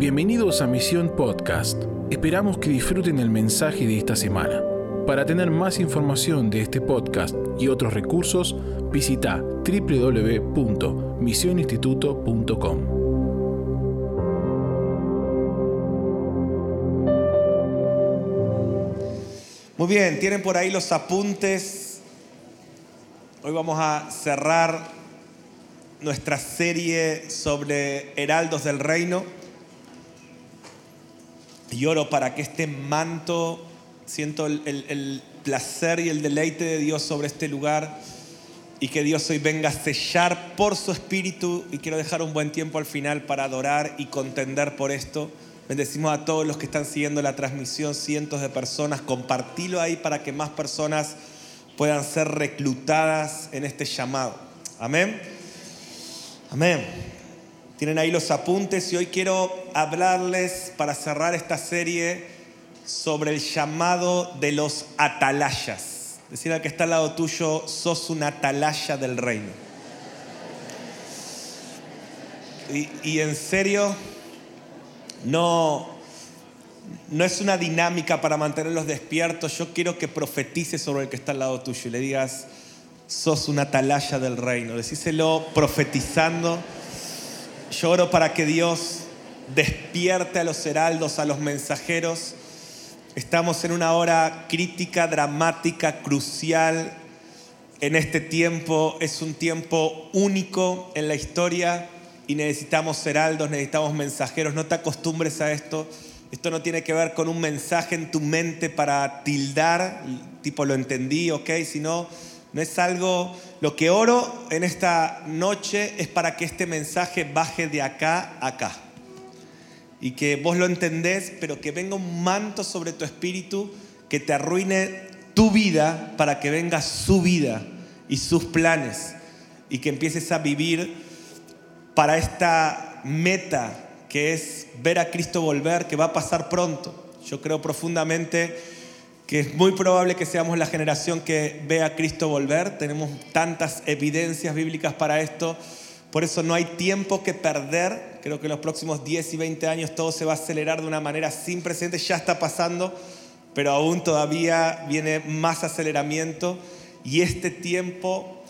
Bienvenidos a Misión Podcast. Esperamos que disfruten el mensaje de esta semana. Para tener más información de este podcast y otros recursos, visita www.misioninstituto.com. Muy bien, tienen por ahí los apuntes. Hoy vamos a cerrar nuestra serie sobre heraldos del reino. Y oro para que este manto, siento el, placer y el deleite de Dios sobre este lugar y que Dios hoy venga a sellar por su espíritu y quiero dejar un buen tiempo al final para adorar y contender por esto. Bendecimos a todos los que están siguiendo la transmisión, cientos de personas, compartilo ahí para que más personas puedan ser reclutadas en este llamado. Amén. Amén. Tienen ahí los apuntes y hoy quiero hablarles para cerrar esta serie sobre el llamado de los atalayas. Decir al que está al lado tuyo, sos un atalaya del reino. Y, y en serio, no, no es una dinámica para mantenerlos despiertos. Yo quiero que profetices sobre el que está al lado tuyo y le digas, sos una atalaya del reino. Decíselo profetizando. Yo oro para que Dios despierte a los heraldos, a los mensajeros. Estamos en una hora crítica, dramática, crucial en este tiempo. Es un tiempo único en la historia y necesitamos heraldos, necesitamos mensajeros. No te acostumbres a esto. Esto no tiene que ver con un mensaje en tu mente para tildar, tipo lo entendí, ok, sino no es algo, lo que oro en esta noche es para que este mensaje baje de acá a acá. Y que vos lo entendés, pero que venga un manto sobre tu espíritu que te arruine tu vida para que venga su vida y sus planes. Y que empieces a vivir para esta meta que es ver a Cristo volver, que va a pasar pronto. Yo creo profundamente que es muy probable que seamos la generación que ve a Cristo volver. Tenemos tantas evidencias bíblicas para esto. Por eso no hay tiempo que perder. Creo que en los próximos 10 y 20 años todo se va a acelerar de una manera sin precedentes. Ya está pasando, pero aún todavía viene más aceleramiento. Y este tiempo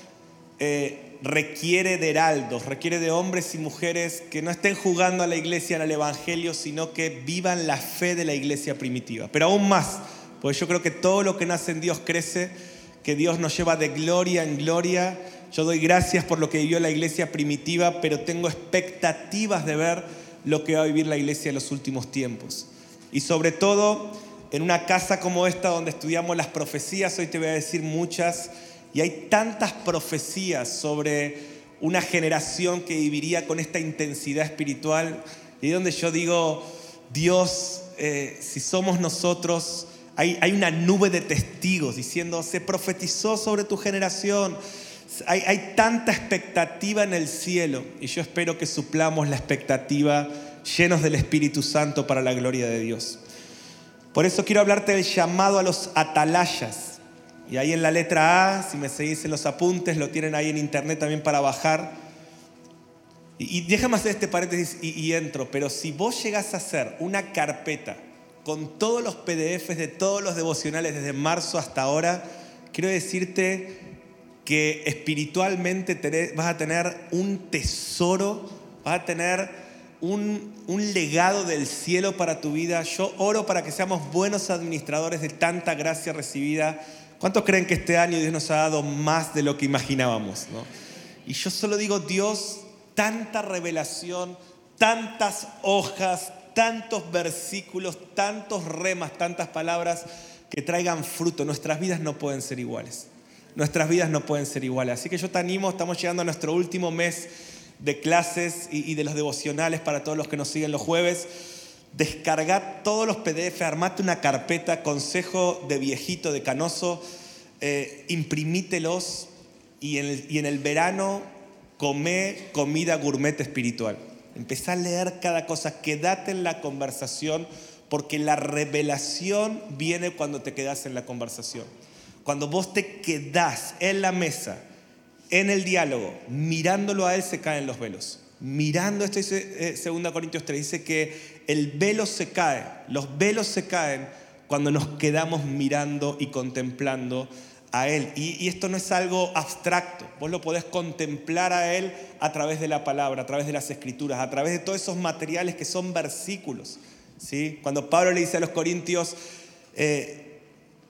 eh, requiere de heraldos, requiere de hombres y mujeres que no estén jugando a la iglesia el Evangelio, sino que vivan la fe de la iglesia primitiva. Pero aún más, porque yo creo que todo lo que nace en Dios crece, que Dios nos lleva de gloria en gloria. Yo doy gracias por lo que vivió la iglesia primitiva, pero tengo expectativas de ver lo que va a vivir la iglesia en los últimos tiempos. Y sobre todo, en una casa como esta donde estudiamos las profecías, hoy te voy a decir muchas, y hay tantas profecías sobre una generación que viviría con esta intensidad espiritual, y donde yo digo, Dios, eh, si somos nosotros, hay, una nube de testigos diciendo, se profetizó sobre tu generación, hay, tanta expectativa en el cielo, y yo espero que suplamos la expectativa llenos del Espíritu Santo para la gloria de Dios. Por eso quiero hablarte del llamado a los atalayas. Y ahí en la letra A, si me seguís en los apuntes, lo tienen ahí en internet también para bajar. Y, déjame hacer este paréntesis y, y entro, pero si vos llegás a hacer una carpeta con todos los PDFs de todos los devocionales desde marzo hasta ahora, quiero decirte que espiritualmente vas a tener un tesoro, vas a tener un, legado del cielo para tu vida. Yo oro para que seamos buenos administradores de tanta gracia recibida. ¿Cuántos creen que este año Dios nos ha dado más de lo que imaginábamos? Y yo solo digo, Dios, tanta revelación, tantas hojas, tantos versículos, tantos remas, tantas palabras que traigan fruto. Nuestras vidas no pueden ser iguales. Nuestras vidas no pueden ser iguales. Así que yo te animo, estamos llegando a nuestro último mes de clases y, de los devocionales para todos los que nos siguen los jueves. Descargar todos los PDF, armate una carpeta, consejo de viejito, de canoso, eh, imprimítelos y en, el, y en el verano come comida gourmet espiritual. Empezá a leer cada cosa, quédate en la conversación, porque la revelación viene cuando te quedas en la conversación. Cuando vos te quedás en la mesa, en el diálogo, mirándolo a Él, se caen los velos. Mirando, esto dice eh, 2 Corintios 3, dice que el velo se cae, los velos se caen cuando nos quedamos mirando y contemplando a Él. Y, esto no es algo abstracto, vos lo podés contemplar a Él a través de la palabra, a través de las escrituras, a través de todos esos materiales que son versículos. ¿sí? Cuando Pablo le dice a los corintios, eh,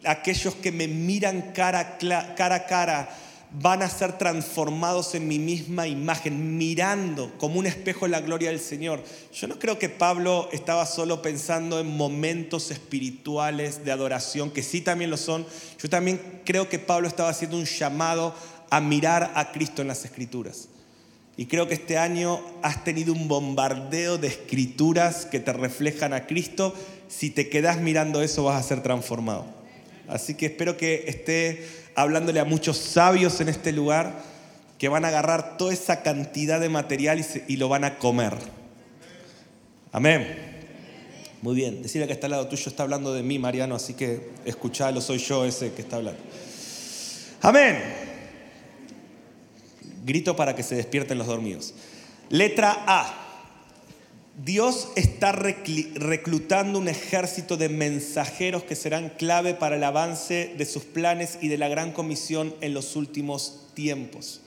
aquellos que me miran cara, cara a cara, van a ser transformados en mi misma imagen, mirando como un espejo la gloria del Señor. Yo no creo que Pablo estaba solo pensando en momentos espirituales de adoración, que sí también lo son. Yo también creo que Pablo estaba haciendo un llamado a mirar a Cristo en las escrituras. Y creo que este año has tenido un bombardeo de escrituras que te reflejan a Cristo. Si te quedas mirando eso vas a ser transformado. Así que espero que esté hablándole a muchos sabios en este lugar que van a agarrar toda esa cantidad de material y, lo van a comer. Amén. Muy bien, decirle que está al lado tuyo está hablando de mí, Mariano, así que escuchalo, soy yo ese que está hablando. Amén. Grito para que se despierten los dormidos. Letra A. Dios está reclutando un ejército de mensajeros que serán clave para el avance de sus planes y de la gran comisión en los últimos tiempos.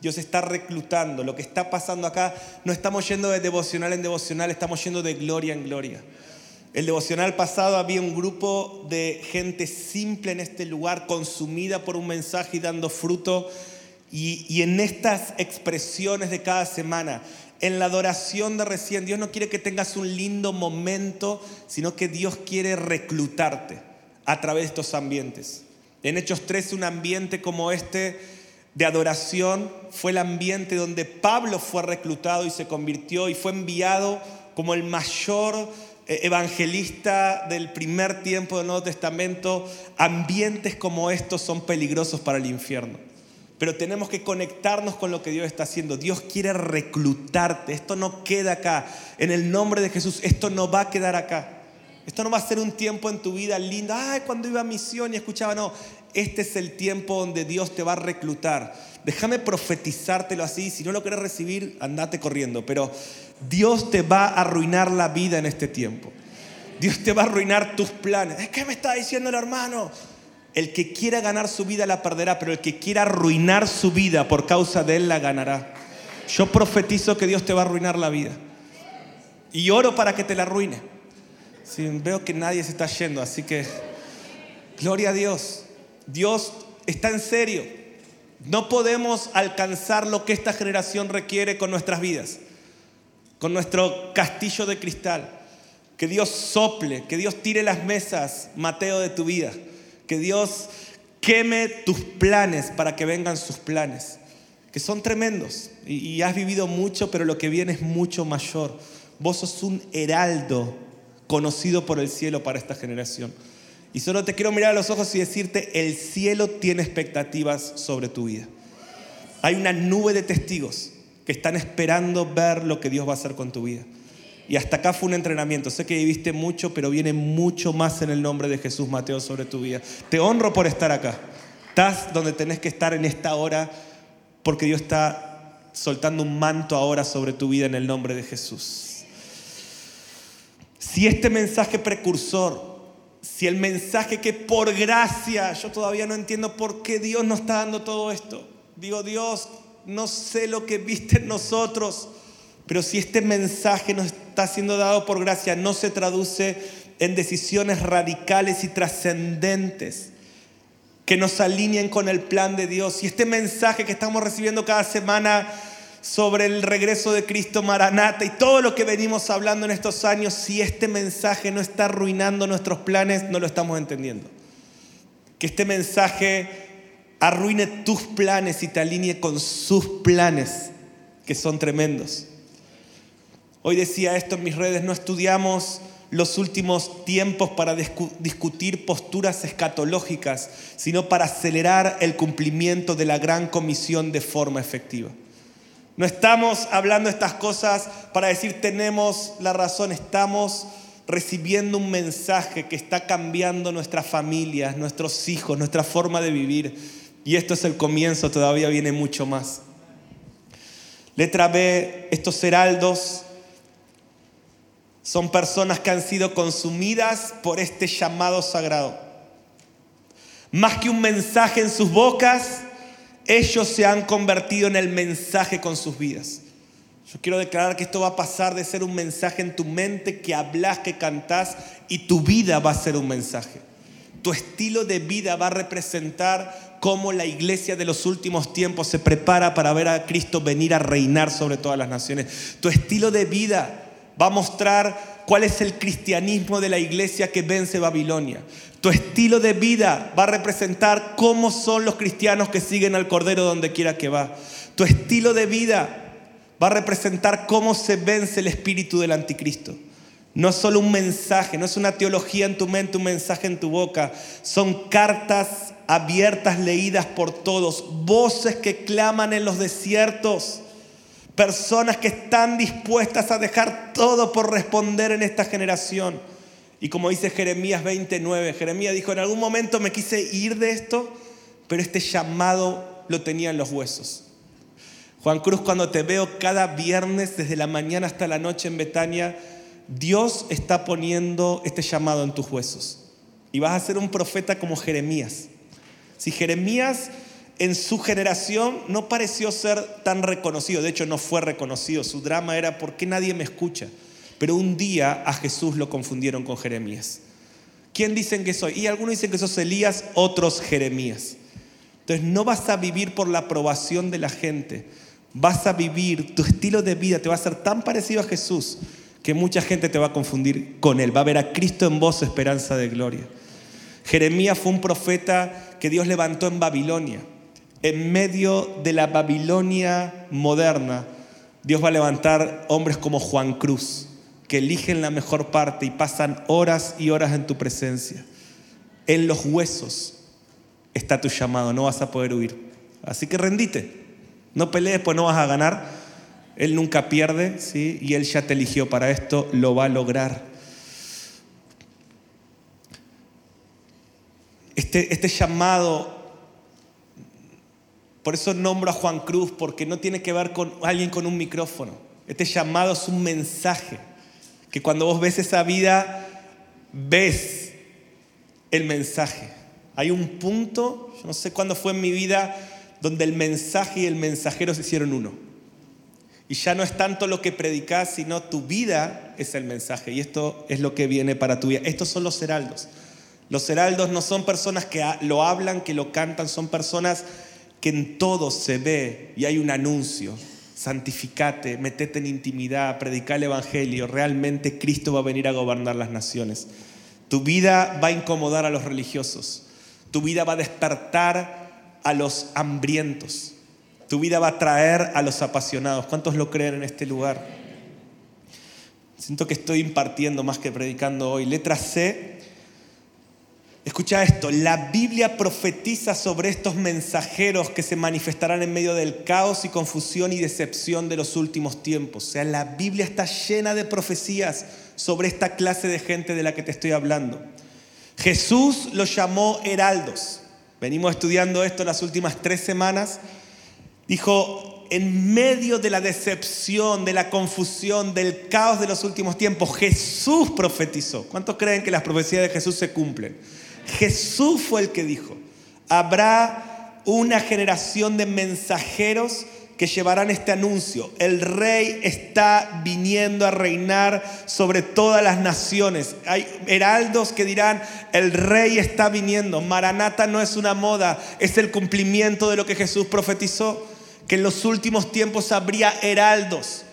Dios está reclutando. Lo que está pasando acá, no estamos yendo de devocional en devocional, estamos yendo de gloria en gloria. El devocional pasado había un grupo de gente simple en este lugar, consumida por un mensaje y dando fruto. Y, y en estas expresiones de cada semana, en la adoración de recién. Dios no quiere que tengas un lindo momento, sino que Dios quiere reclutarte a través de estos ambientes. En Hechos 3, un ambiente como este de adoración fue el ambiente donde Pablo fue reclutado y se convirtió y fue enviado como el mayor eh, evangelista del primer tiempo del Nuevo Testamento. Ambientes como estos son peligrosos para el infierno pero tenemos que conectarnos con lo que Dios está haciendo. Dios quiere reclutarte. Esto no queda acá. En el nombre de Jesús, esto no va a quedar acá. Esto no va a ser un tiempo en tu vida lindo. Ay, cuando iba a misión y escuchaba, no. Este es el tiempo donde Dios te va a reclutar. Déjame profetizártelo así. Si no lo quieres recibir, andate corriendo. Pero Dios te va a arruinar la vida en este tiempo. Dios te va a arruinar tus planes. ¿Qué me está diciendo el hermano? El que quiera ganar su vida la perderá, pero el que quiera arruinar su vida por causa de él la ganará. Yo profetizo que Dios te va a arruinar la vida. Y oro para que te la arruine. veo que nadie se está yendo, así que gloria a Dios. Dios está en serio. No podemos alcanzar lo que esta generación requiere con nuestras vidas, con nuestro castillo de cristal. Que Dios sople, que Dios tire las mesas, Mateo, de tu vida que Dios queme tus planes para que vengan sus planes, que son tremendos. Y, has vivido mucho, pero lo que viene es mucho mayor. Vos sos un heraldo conocido por el cielo para esta generación. Y solo te quiero mirar a los ojos y decirte, el cielo tiene expectativas sobre tu vida. Hay una nube de testigos que están esperando ver lo que Dios va a hacer con tu vida. Y hasta acá fue un entrenamiento. Sé que viviste mucho, pero viene mucho más en el nombre de Jesús, Mateo, sobre tu vida. Te honro por estar acá. Estás donde tenés que estar en esta hora, porque Dios está soltando un manto ahora sobre tu vida en el nombre de Jesús. Si este mensaje precursor, si el mensaje que por gracia, yo todavía no entiendo por qué Dios nos está dando todo esto. Digo, Dios, no sé lo que viste en nosotros pero si este mensaje nos está siendo dado por gracia, no se traduce en decisiones radicales y trascendentes que nos alineen con el plan de Dios. Y este mensaje que estamos recibiendo cada semana sobre el regreso de Cristo Maranata y todo lo que venimos hablando en estos años, si este mensaje no está arruinando nuestros planes, no lo estamos entendiendo. Que este mensaje arruine tus planes y te alinee con sus planes, que son tremendos. Hoy decía esto en mis redes, no estudiamos los últimos tiempos para discutir posturas escatológicas, sino para acelerar el cumplimiento de la gran comisión de forma efectiva. No estamos hablando estas cosas para decir tenemos la razón, estamos recibiendo un mensaje que está cambiando nuestras familias, nuestros hijos, nuestra forma de vivir. Y esto es el comienzo, todavía viene mucho más. Letra B, estos heraldos Son personas que han sido consumidas por este llamado sagrado. Más que un mensaje en sus bocas, ellos se han convertido en el mensaje con sus vidas. Yo quiero declarar que esto va a pasar de ser un mensaje en tu mente, que hablas, que cantás, y tu vida va a ser un mensaje. Tu estilo de vida va a representar cómo la iglesia de los últimos tiempos se prepara para ver a Cristo venir a reinar sobre todas las naciones. Tu estilo de vida va a mostrar cuál es el cristianismo de la iglesia que vence Babilonia. Tu estilo de vida va a representar cómo son los cristianos que siguen al Cordero donde quiera que va. Tu estilo de vida va a representar cómo se vence el espíritu del anticristo. No es solo un mensaje, no es una teología en tu mente, un mensaje en tu boca. Son cartas abiertas leídas por todos, voces que claman en los desiertos, personas que están dispuestas a dejar todo por responder en esta generación. Y como dice Jeremías 29, Jeremías dijo, en algún momento me quise ir de esto, pero este llamado lo tenía en los huesos. Juan Cruz, cuando te veo cada viernes desde la mañana hasta la noche en Betania, Dios está poniendo este llamado en tus huesos. Y vas a ser un profeta como Jeremías. Si Jeremías en su generación no pareció ser tan reconocido, de hecho no fue reconocido, su drama era ¿por qué nadie me escucha? Pero un día a Jesús lo confundieron con Jeremías. ¿Quién dicen que soy? Y algunos dicen que sos Elías, otros Jeremías. Entonces no vas a vivir por la aprobación de la gente, vas a vivir, tu estilo de vida te va a ser tan parecido a Jesús que mucha gente te va a confundir con Él. Va a ver a Cristo en vos, esperanza de gloria. Jeremías fue un profeta que Dios levantó en Babilonia. En medio de la Babilonia moderna, Dios va a levantar hombres como Juan Cruz, que eligen la mejor parte y pasan horas y horas en tu presencia. En los huesos está tu llamado, no vas a poder huir. Así que rendite. No pelees, pues no vas a ganar. Él nunca pierde, ¿sí? Y Él ya te eligió para esto, lo va a lograr. Este, este llamado, por eso nombro a Juan Cruz, porque no tiene que ver con alguien con un micrófono. Este llamado es un mensaje, que cuando vos ves esa vida, ves el mensaje. Hay un punto, yo no sé cuándo fue en mi vida, donde el mensaje y el mensajero se hicieron uno. Y ya no es tanto lo que predicas, sino tu vida es el mensaje. Y esto es lo que viene para tu vida. Estos son los heraldos. Los heraldos no son personas que lo hablan, que lo cantan, son personas que en todo se ve y hay un anuncio. Santificate, metete en intimidad, predica el Evangelio. Realmente Cristo va a venir a gobernar las naciones. Tu vida va a incomodar a los religiosos. Tu vida va a despertar a los hambrientos. Tu vida va a traer a los apasionados. ¿Cuántos lo creen en este lugar? Siento que estoy impartiendo más que predicando hoy. Letra C. Escucha esto, la Biblia profetiza sobre estos mensajeros que se manifestarán en medio del caos y confusión y decepción de los últimos tiempos. O sea, la Biblia está llena de profecías sobre esta clase de gente de la que te estoy hablando. Jesús los llamó heraldos. Venimos estudiando esto las últimas tres semanas. Dijo, en medio de la decepción, de la confusión, del caos de los últimos tiempos, Jesús profetizó. ¿Cuántos creen que las profecías de Jesús se cumplen? Jesús fue el que dijo, habrá una generación de mensajeros que llevarán este anuncio. El rey está viniendo a reinar sobre todas las naciones. Hay heraldos que dirán, el rey está viniendo. Maranata no es una moda, es el cumplimiento de lo que Jesús profetizó, que en los últimos tiempos habría heraldos.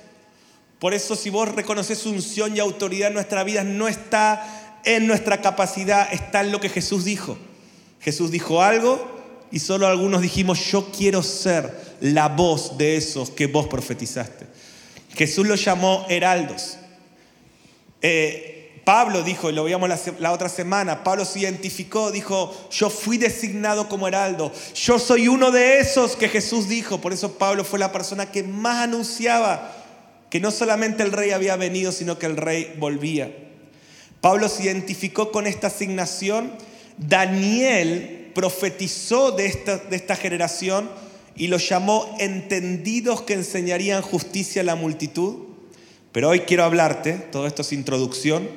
Por eso si vos reconoces unción y autoridad en nuestra vida, no está en nuestra capacidad, está en lo que Jesús dijo. Jesús dijo algo, y solo algunos dijimos, yo quiero ser la voz de esos que vos profetizaste. Jesús los llamó heraldos. Eh, Pablo dijo, y lo veíamos la, otra semana, Pablo se identificó, dijo, yo fui designado como heraldo, yo soy uno de esos que Jesús dijo, por eso Pablo fue la persona que más anunciaba que no solamente el rey había venido, sino que el rey volvía. Pablo se identificó con esta asignación, Daniel profetizó de esta, de esta generación y los llamó entendidos que enseñarían justicia a la multitud. Pero hoy quiero hablarte, todo esto es introducción,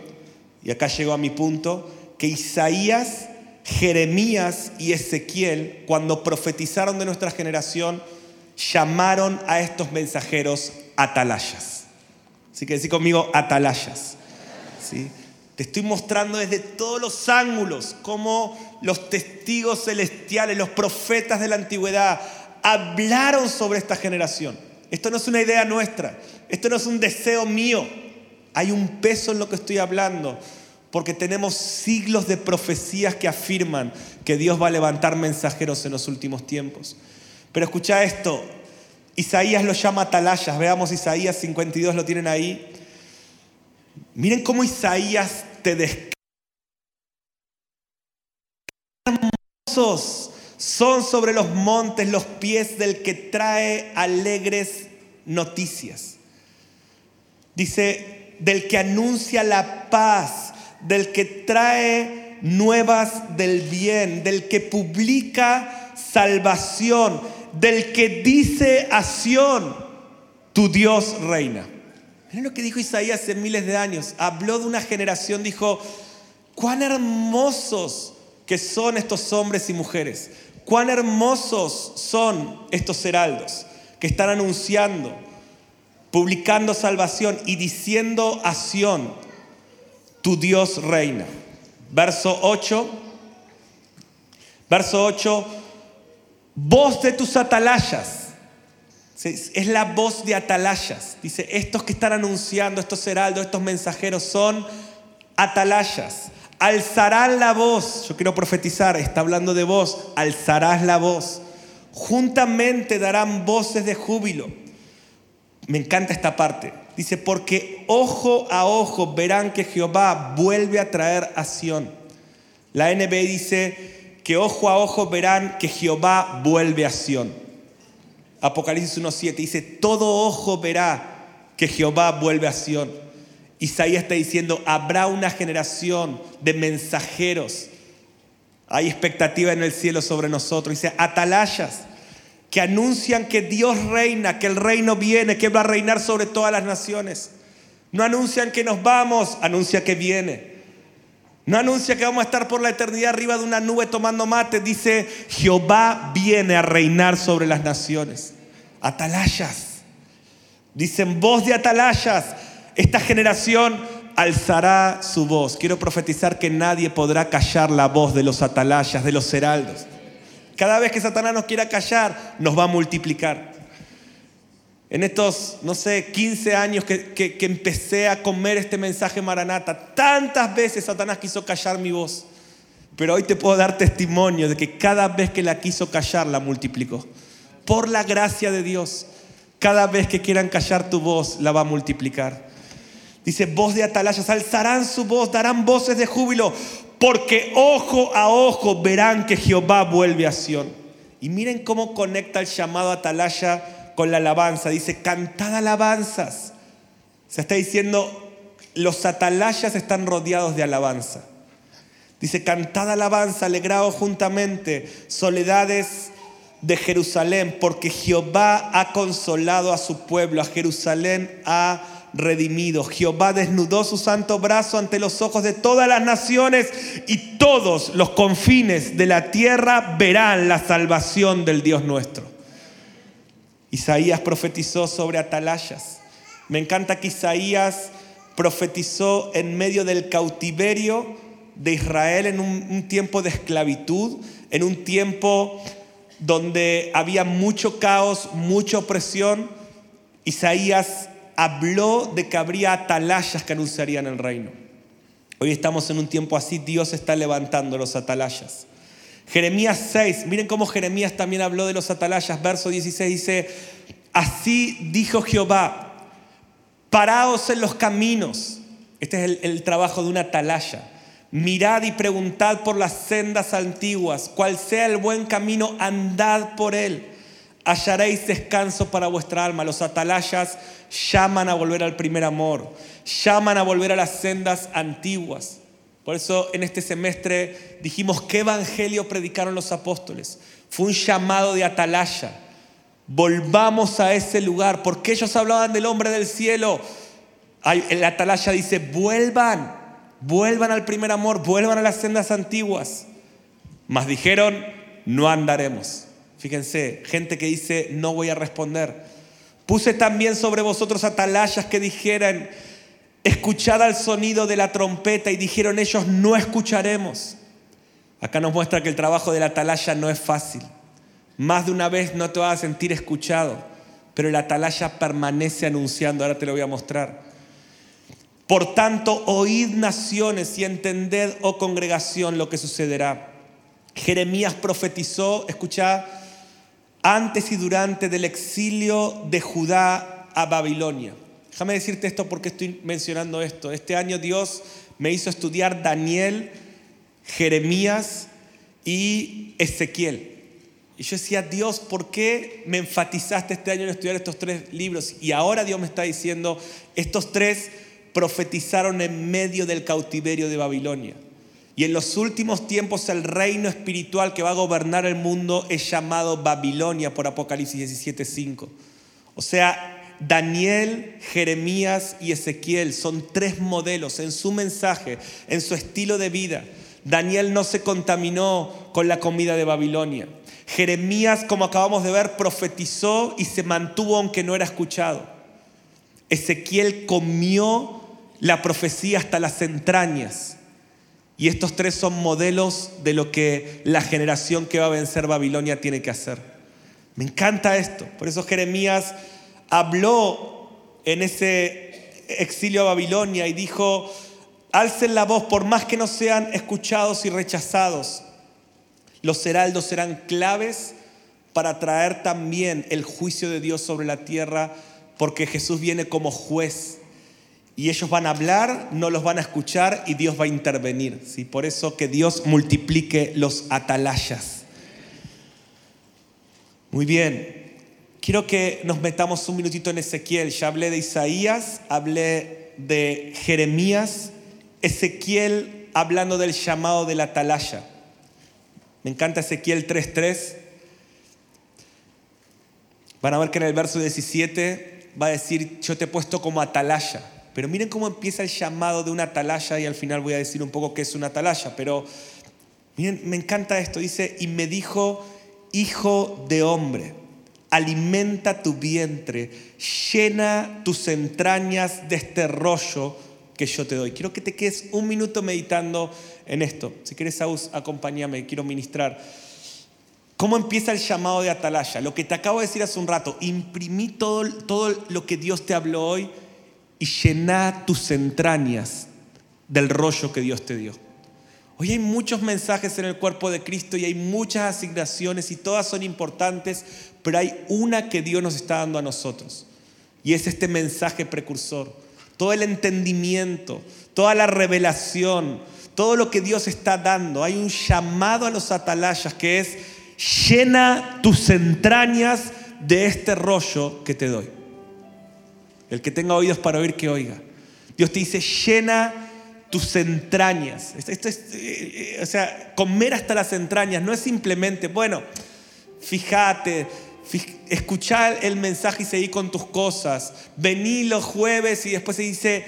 y acá llego a mi punto, que Isaías, Jeremías y Ezequiel, cuando profetizaron de nuestra generación, llamaron a estos mensajeros atalayas. Así que decir conmigo atalayas. ¿Sí? Estoy mostrando desde todos los ángulos cómo los testigos celestiales, los profetas de la antigüedad, hablaron sobre esta generación. Esto no es una idea nuestra, esto no es un deseo mío. Hay un peso en lo que estoy hablando, porque tenemos siglos de profecías que afirman que Dios va a levantar mensajeros en los últimos tiempos. Pero escucha esto, Isaías lo llama atalayas, veamos Isaías 52, lo tienen ahí. Miren cómo Isaías te. Hermosos son sobre los montes los pies del que trae alegres noticias. Dice, del que anuncia la paz, del que trae nuevas del bien, del que publica salvación, del que dice a Sión, tu Dios reina. Miren lo que dijo Isaías hace miles de años. Habló de una generación, dijo, cuán hermosos que son estos hombres y mujeres. Cuán hermosos son estos heraldos que están anunciando, publicando salvación y diciendo a Sión, tu Dios reina. Verso 8. Verso 8. Voz de tus atalayas es la voz de atalayas. Dice, estos que están anunciando, estos heraldos, estos mensajeros son atalayas. Alzarán la voz. Yo quiero profetizar, está hablando de voz. Alzarás la voz. Juntamente darán voces de júbilo. Me encanta esta parte. Dice, porque ojo a ojo verán que Jehová vuelve a traer a Sión. La NB dice que ojo a ojo verán que Jehová vuelve a Sión. Apocalipsis 1.7 dice, todo ojo verá que Jehová vuelve a Sión. Isaías está diciendo, habrá una generación de mensajeros. Hay expectativa en el cielo sobre nosotros. Dice, atalayas que anuncian que Dios reina, que el reino viene, que va a reinar sobre todas las naciones. No anuncian que nos vamos, anuncia que viene. No anuncia que vamos a estar por la eternidad arriba de una nube tomando mate. Dice, Jehová viene a reinar sobre las naciones. Atalayas. Dicen, voz de atalayas. Esta generación alzará su voz. Quiero profetizar que nadie podrá callar la voz de los atalayas, de los heraldos. Cada vez que Satanás nos quiera callar, nos va a multiplicar. En estos, no sé, 15 años que, empecé a comer este mensaje maranata, tantas veces Satanás quiso callar mi voz. Pero hoy te puedo dar testimonio de que cada vez que la quiso callar, la multiplicó. Por la gracia de Dios, cada vez que quieran callar tu voz, la va a multiplicar. Dice, voz de atalayas, alzarán su voz, darán voces de júbilo, porque ojo a ojo verán que Jehová vuelve a Sión. Y miren cómo conecta el llamado atalaya con la alabanza. Dice, cantad alabanzas. Se está diciendo, los atalayas están rodeados de alabanza. Dice, cantad alabanza, alegraos juntamente, soledades de Jerusalén, porque Jehová ha consolado a su pueblo, a Jerusalén ha redimido. Jehová desnudó su santo brazo ante los ojos de todas las naciones y todos los confines de la tierra verán la salvación del Dios nuestro. Isaías profetizó sobre atalayas. Me encanta que Isaías profetizó en medio del cautiverio de Israel en un, tiempo de esclavitud, en un tiempo donde había mucho caos, mucha opresión. Isaías habló de que habría atalayas que anunciarían el reino. Hoy estamos en un tiempo así, Dios está levantando los atalayas. Jeremías 6, miren cómo Jeremías también habló de los atalayas, verso 16 dice, así dijo Jehová, paraos en los caminos, este es el, trabajo de una atalaya, mirad y preguntad por las sendas antiguas, cual sea el buen camino, andad por él, hallaréis descanso para vuestra alma. Los atalayas llaman a volver al primer amor, llaman a volver a las sendas antiguas. Por eso en este semestre dijimos qué evangelio predicaron los apóstoles. Fue un llamado de atalaya. Volvamos a ese lugar, porque ellos hablaban del hombre del cielo, la atalaya dice, vuelvan, vuelvan al primer amor, vuelvan a las sendas antiguas. Mas dijeron, no andaremos. Fíjense, gente que dice, no voy a responder. Puse también sobre vosotros atalayas que dijeran, escuchad al sonido de la trompeta y dijeron ellos, no escucharemos. Acá nos muestra que el trabajo de la atalaya no es fácil. Más de una vez no te vas a sentir escuchado, pero la atalaya permanece anunciando, ahora te lo voy a mostrar. Por tanto, oíd naciones y entended, oh congregación, lo que sucederá. Jeremías profetizó, escucha, antes y durante del exilio de Judá a Babilonia. Déjame decirte esto porque estoy mencionando esto. Este año Dios me hizo estudiar Daniel, Jeremías y Ezequiel. Y yo decía, Dios, ¿por qué me enfatizaste este año en estudiar estos tres libros? Y ahora Dios me está diciendo, estos tres profetizaron en medio del cautiverio de Babilonia. Y en los últimos tiempos el reino espiritual que va a gobernar el mundo es llamado Babilonia por Apocalipsis 17:5. O sea, Daniel, Jeremías y Ezequiel son tres modelos en su mensaje, en su estilo de vida. Daniel no se contaminó con la comida de Babilonia. Jeremías, como acabamos de ver, profetizó y se mantuvo aunque no era escuchado. Ezequiel comió la profecía hasta las entrañas. Y estos tres son modelos de lo que la generación que va a vencer Babilonia tiene que hacer. Me encanta esto. Por eso Jeremías habló en ese exilio a Babilonia y dijo, alcen la voz por más que no sean escuchados y rechazados. Los heraldos serán claves para traer también el juicio de Dios sobre la tierra, porque Jesús viene como juez. Y ellos van a hablar, no los van a escuchar y Dios va a intervenir. ¿sí? Por eso que Dios multiplique los atalayas. Muy bien, Quiero que nos metamos un minutito en Ezequiel. Ya hablé de Isaías, hablé de Jeremías, Ezequiel hablando del llamado de la atalaya. Me encanta Ezequiel 3.3. Van a ver que en el verso 17 va a decir, yo te he puesto como atalaya. Pero miren cómo empieza el llamado de una atalaya y al final voy a decir un poco qué es una atalaya. Pero miren, me encanta esto. Dice, y me dijo, hijo de hombre alimenta tu vientre, llena tus entrañas de este rollo que yo te doy. Quiero que te quedes un minuto meditando en esto. Si quieres, Saúl, acompáñame, quiero ministrar. ¿Cómo empieza el llamado de Atalaya? Lo que te acabo de decir hace un rato, imprimí todo, todo lo que Dios te habló hoy y llena tus entrañas del rollo que Dios te dio. Hoy hay muchos mensajes en el cuerpo de Cristo y hay muchas asignaciones y todas son importantes, pero hay una que Dios nos está dando a nosotros. Y es este mensaje precursor. Todo el entendimiento, toda la revelación, todo lo que Dios está dando. Hay un llamado a los atalayas que es llena tus entrañas de este rollo que te doy. El que tenga oídos para oír, que oiga. Dios te dice, llena tus entrañas. Es, eh, o sea, comer hasta las entrañas no es simplemente, bueno, fíjate, escuchar el mensaje y seguir con tus cosas. Vení los jueves y después se dice,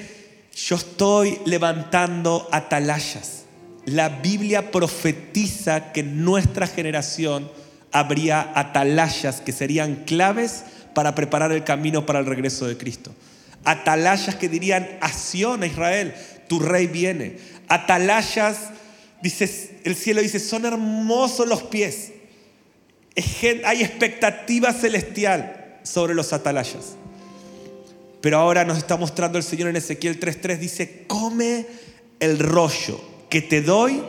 yo estoy levantando atalayas. La Biblia profetiza que en nuestra generación habría atalayas que serían claves para preparar el camino para el regreso de Cristo. Atalayas que dirían, acción a Israel, tu rey viene. Atalayas, dice, el cielo dice, son hermosos los pies. Hay expectativa celestial sobre los atalayas. Pero ahora nos está mostrando el Señor en Ezequiel 3.3, dice, come el rollo que te doy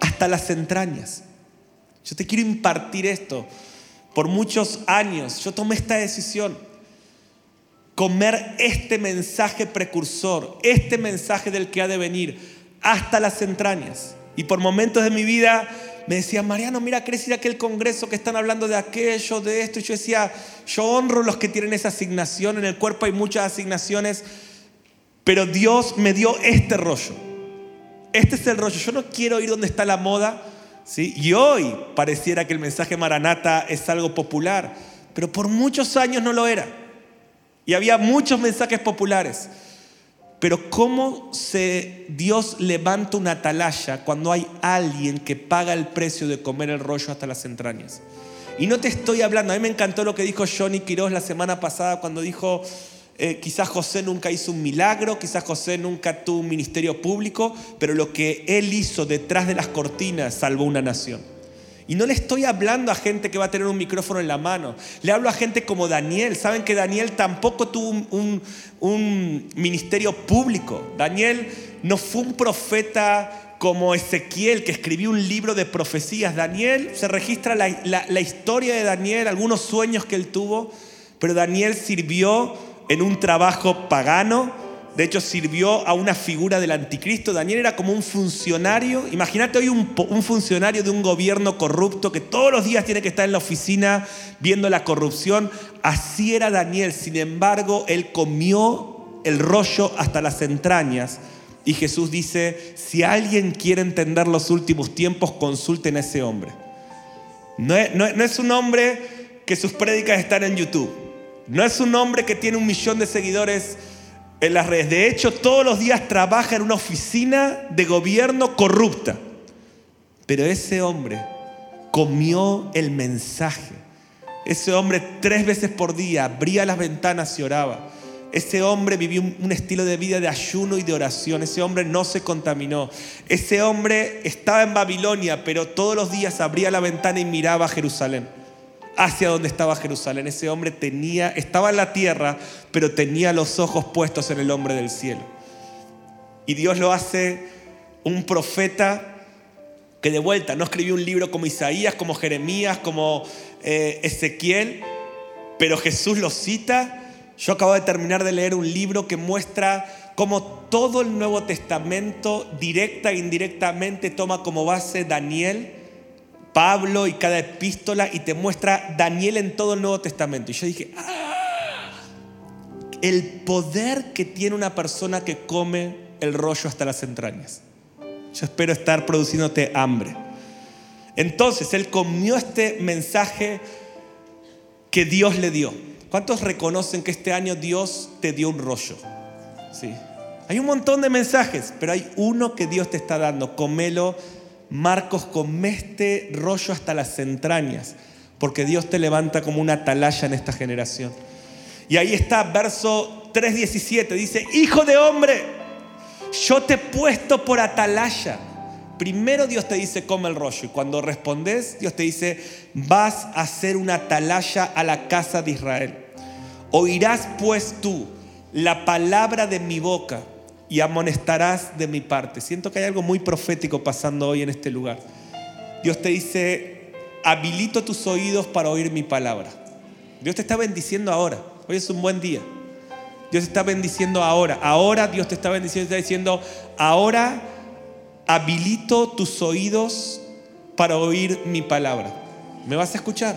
hasta las entrañas. Yo te quiero impartir esto. Por muchos años yo tomé esta decisión comer este mensaje precursor, este mensaje del que ha de venir, hasta las entrañas. Y por momentos de mi vida me decía, Mariano, mira, ¿querés ir a aquel congreso que están hablando de aquello, de esto? Y yo decía, yo honro los que tienen esa asignación, en el cuerpo hay muchas asignaciones, pero Dios me dio este rollo. Este es el rollo. Yo no quiero ir donde está la moda, ¿sí? Y hoy pareciera que el mensaje Maranata es algo popular, pero por muchos años no lo era. Y había muchos mensajes populares. Pero ¿cómo se, Dios levanta una atalaya cuando hay alguien que paga el precio de comer el rollo hasta las entrañas? Y no te estoy hablando, a mí me encantó lo que dijo Johnny Quiroz la semana pasada cuando dijo, eh, quizás José nunca hizo un milagro, quizás José nunca tuvo un ministerio público, pero lo que él hizo detrás de las cortinas salvó una nación. Y no le estoy hablando a gente que va a tener un micrófono en la mano. Le hablo a gente como Daniel. Saben que Daniel tampoco tuvo un, ministerio público. Daniel no fue un profeta como Ezequiel, que escribió un libro de profecías. Daniel, se registra la, historia de Daniel, algunos sueños que él tuvo, pero Daniel sirvió en un trabajo pagano, de hecho, sirvió a una figura del anticristo. Daniel era como un funcionario. Imagínate hoy un, un, funcionario de un gobierno corrupto que todos los días tiene que estar en la oficina viendo la corrupción. Así era Daniel. Sin embargo, él comió el rollo hasta las entrañas. Y Jesús dice, si alguien quiere entender los últimos tiempos, consulten a ese hombre. No es, no es un hombre que sus prédicas están en YouTube. No es un hombre que tiene un millón de seguidores en las redes. De hecho, todos los días trabaja en una oficina de gobierno corrupta. Pero ese hombre comió el mensaje. Ese hombre tres veces por día abría las ventanas y oraba. Ese hombre vivió un, estilo de vida de ayuno y de oración. Ese hombre no se contaminó. Ese hombre estaba en Babilonia, pero todos los días abría la ventana y miraba a Jerusalén hacia donde estaba Jerusalén. Ese hombre tenía, estaba en la tierra, pero tenía los ojos puestos en el hombre del cielo. Y Dios lo hace un profeta que de vuelta no escribió un libro como Isaías, como Jeremías, como eh, Ezequiel, pero Jesús lo cita. Yo acabo de terminar de leer un libro que muestra cómo todo el Nuevo Testamento, directa e indirectamente, toma como base Daniel Pablo y cada epístola y te muestra Daniel en todo el Nuevo Testamento. Y yo dije, ah, el poder que tiene una persona que come el rollo hasta las entrañas. Yo espero estar produciéndote hambre. Entonces, él comió este mensaje que Dios le dio. ¿Cuántos reconocen que este año Dios te dio un rollo? Sí. Hay un montón de mensajes, pero hay uno que Dios te está dando. Comelo Marcos, come este rollo hasta las entrañas, porque Dios te levanta como una atalaya en esta generación. Y ahí está, verso 3.17, dice, Hijo de hombre, yo te he puesto por atalaya. Primero Dios te dice, come el rollo. Y cuando respondes, Dios te dice, vas a ser una atalaya a la casa de Israel. Oirás pues tú la palabra de mi boca y amonestarás de mi parte. Siento que hay algo muy profético pasando hoy en este lugar. Dios te dice, habilito tus oídos para oír mi palabra. Dios te está bendiciendo ahora. Hoy es un buen día. Dios te está bendiciendo ahora. Ahora Dios te está bendiciendo, está diciendo, ahora habilito tus oídos para oír mi palabra. ¿Me vas a escuchar?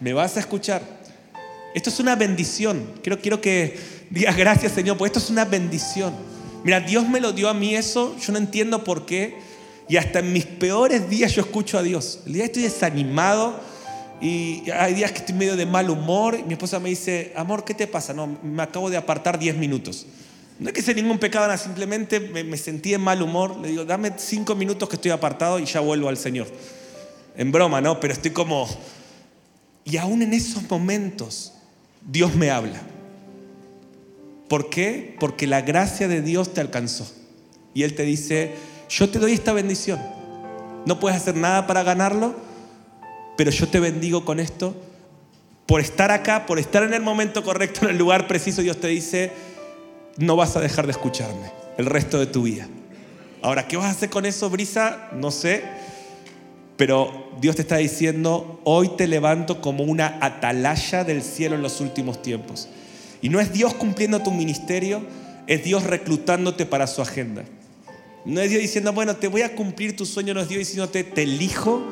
¿Me vas a escuchar? Esto es una bendición. Quiero, quiero que digas gracias Señor, porque esto es una bendición. Mira, Dios me lo dio a mí eso, yo no entiendo por qué. Y hasta en mis peores días yo escucho a Dios. El día estoy desanimado y hay días que estoy medio de mal humor. Y mi esposa me dice, amor, ¿qué te pasa? No, me acabo de apartar 10 minutos. No es que sea ningún pecado, nada, simplemente me, sentí en mal humor. Le digo, dame 5 minutos que estoy apartado y ya vuelvo al Señor. En broma, ¿no? Pero estoy como... Y aún en esos momentos Dios me habla. ¿Por qué? Porque la gracia de Dios te alcanzó. Y Él te dice, yo te doy esta bendición. No puedes hacer nada para ganarlo, pero yo te bendigo con esto. Por estar acá, por estar en el momento correcto, en el lugar preciso, Dios te dice, no vas a dejar de escucharme el resto de tu vida. Ahora, ¿qué vas a hacer con eso, Brisa? No sé. Pero Dios te está diciendo, hoy te levanto como una atalaya del cielo en los últimos tiempos. Y no es Dios cumpliendo tu ministerio, es Dios reclutándote para su agenda. No es Dios diciendo, bueno, te voy a cumplir tu sueño, no es Dios diciéndote, te elijo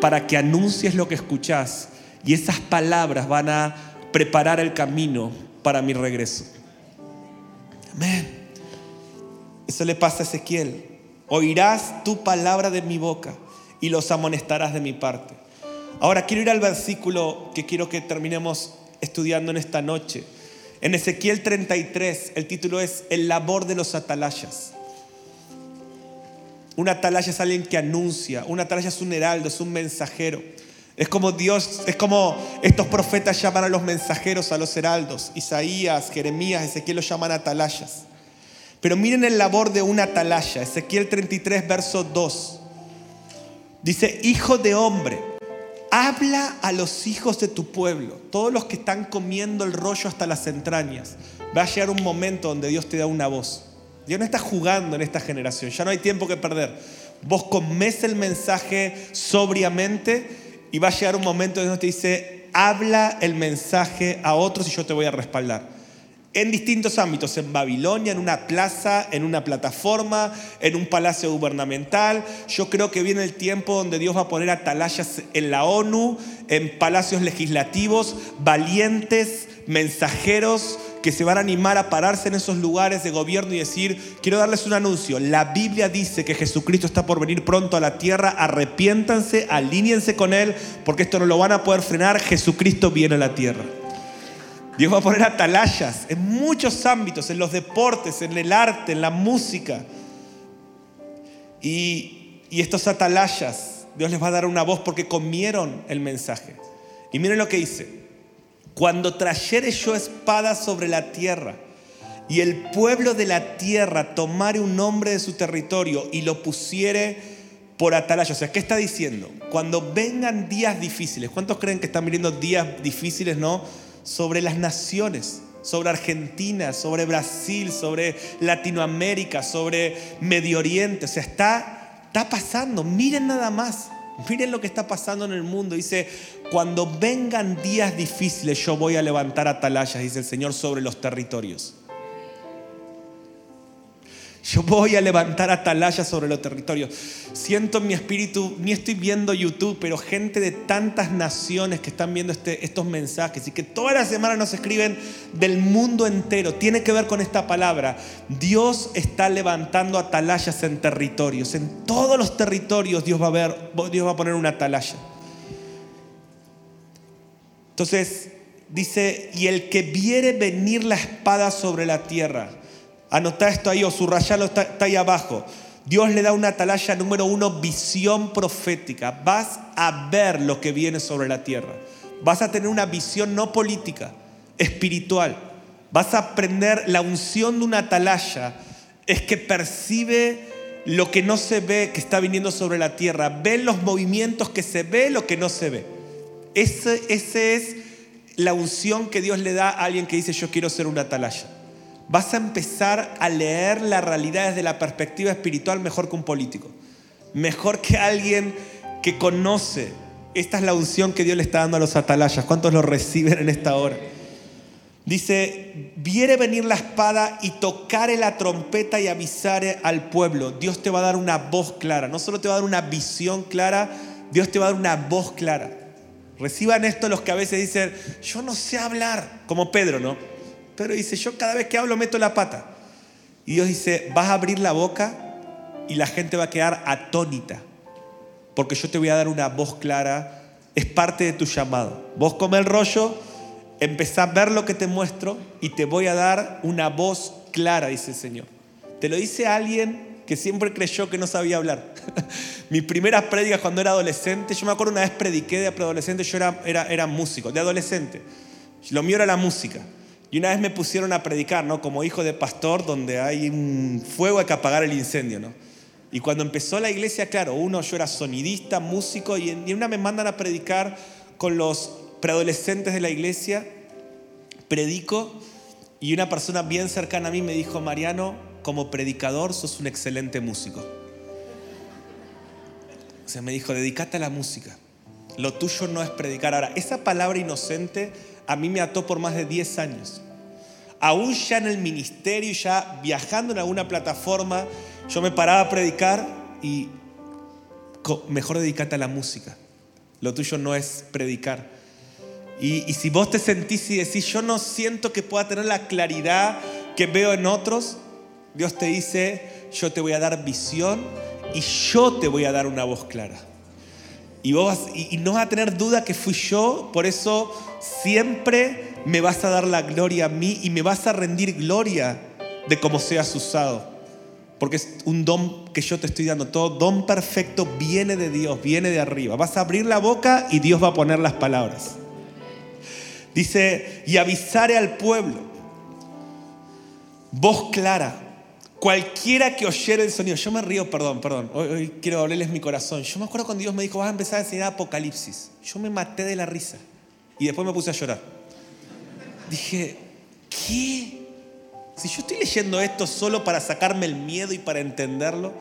para que anuncies lo que escuchás. Y esas palabras van a preparar el camino para mi regreso. Amén. Eso le pasa a Ezequiel. Oirás tu palabra de mi boca y los amonestarás de mi parte. Ahora quiero ir al versículo que quiero que terminemos estudiando en esta noche. En Ezequiel 33 el título es El labor de los atalayas. Un atalaya es alguien que anuncia, un atalaya es un heraldo, es un mensajero. Es como Dios, es como estos profetas llaman a los mensajeros, a los heraldos. Isaías, Jeremías, Ezequiel los llaman atalayas. Pero miren el labor de un atalaya. Ezequiel 33, verso 2. Dice, hijo de hombre, habla a los hijos de tu pueblo, todos los que están comiendo el rollo hasta las entrañas. Va a llegar un momento donde Dios te da una voz. Dios no está jugando en esta generación, ya no hay tiempo que perder. Vos comes el mensaje sobriamente y va a llegar un momento donde Dios te dice, habla el mensaje a otros y yo te voy a respaldar en distintos ámbitos, en Babilonia, en una plaza, en una plataforma, en un palacio gubernamental. Yo creo que viene el tiempo donde Dios va a poner atalayas en la ONU, en palacios legislativos, valientes, mensajeros que se van a animar a pararse en esos lugares de gobierno y decir, quiero darles un anuncio, la Biblia dice que Jesucristo está por venir pronto a la tierra, arrepiéntanse, alíñense con Él, porque esto no lo van a poder frenar, Jesucristo viene a la tierra. Dios va a poner atalayas en muchos ámbitos, en los deportes, en el arte, en la música. Y, estos atalayas, Dios les va a dar una voz porque comieron el mensaje. Y miren lo que dice. Cuando trayere yo espada sobre la tierra y el pueblo de la tierra tomare un hombre de su territorio y lo pusiere por atalaya. O sea, ¿qué está diciendo? Cuando vengan días difíciles, ¿cuántos creen que están viniendo días difíciles, no? Sobre las naciones, sobre Argentina, sobre Brasil, sobre Latinoamérica, sobre Medio Oriente. O sea, está, está pasando. Miren nada más. Miren lo que está pasando en el mundo. Dice, cuando vengan días difíciles yo voy a levantar atalayas, dice el Señor, sobre los territorios. Yo voy a levantar atalayas sobre los territorios. Siento en mi espíritu, ni estoy viendo YouTube, pero gente de tantas naciones que están viendo este, estos mensajes y que toda la semana nos escriben del mundo entero. Tiene que ver con esta palabra. Dios está levantando atalayas en territorios. En todos los territorios Dios va a, ver, Dios va a poner una atalaya. Entonces dice, y el que viere venir la espada sobre la tierra, Anota esto ahí o subrayalo, está, está ahí abajo. Dios le da una atalaya número uno, visión profética. Vas a ver lo que viene sobre la tierra. Vas a tener una visión no política, espiritual. Vas a aprender la unción de una atalaya. Es que percibe lo que no se ve que está viniendo sobre la tierra. Ve los movimientos que se ve, lo que no se ve. Ese, ese es la unción que Dios le da a alguien que dice yo quiero ser una atalaya vas a empezar a leer la realidad desde la perspectiva espiritual mejor que un político. Mejor que alguien que conoce. Esta es la unción que Dios le está dando a los atalayas. ¿Cuántos lo reciben en esta hora? Dice, viere venir la espada y tocare la trompeta y avisare al pueblo. Dios te va a dar una voz clara. No solo te va a dar una visión clara, Dios te va a dar una voz clara. Reciban esto los que a veces dicen, yo no sé hablar, como Pedro, ¿no? Pero dice, yo cada vez que hablo meto la pata. Y Dios dice, vas a abrir la boca y la gente va a quedar atónita. Porque yo te voy a dar una voz clara. Es parte de tu llamado. Vos come el rollo, empezá a ver lo que te muestro y te voy a dar una voz clara, dice el Señor. Te lo dice alguien que siempre creyó que no sabía hablar. Mis primeras prédicas cuando era adolescente, yo me acuerdo una vez prediqué de adolescente, yo era, era, era músico, de adolescente. Lo mío era la música. Y una vez me pusieron a predicar, ¿no? Como hijo de pastor, donde hay un fuego hay que apagar el incendio, ¿no? Y cuando empezó la iglesia, claro, uno, yo era sonidista, músico, y en una me mandan a predicar con los preadolescentes de la iglesia, predico, y una persona bien cercana a mí me dijo, Mariano, como predicador sos un excelente músico. O sea, me dijo, dedícate a la música. Lo tuyo no es predicar. Ahora, esa palabra inocente a mí me ató por más de 10 años. Aún ya en el ministerio, ya viajando en alguna plataforma, yo me paraba a predicar y mejor dedícate a la música. Lo tuyo no es predicar. Y, y, si vos te sentís y decís, yo no siento que pueda tener la claridad que veo en otros, Dios te dice, yo te voy a dar visión y yo te voy a dar una voz clara. Y, vos, y, no vas a tener duda que fui yo, por eso siempre me vas a dar la gloria a mí y me vas a rendir gloria de cómo seas usado. Porque es un don que yo te estoy dando. Todo don perfecto viene de Dios, viene de arriba. Vas a abrir la boca y Dios va a poner las palabras. Dice, y avisaré al pueblo, voz clara, cualquiera que oyere el sonido. Yo me río, perdón, perdón, hoy, hoy quiero hablarles mi corazón. Yo me acuerdo cuando Dios me dijo, vas a empezar a enseñar Apocalipsis. Yo me maté de la risa y después me puse a llorar. Dije, ¿qué? Si yo estoy leyendo esto solo para sacarme el miedo y para entenderlo,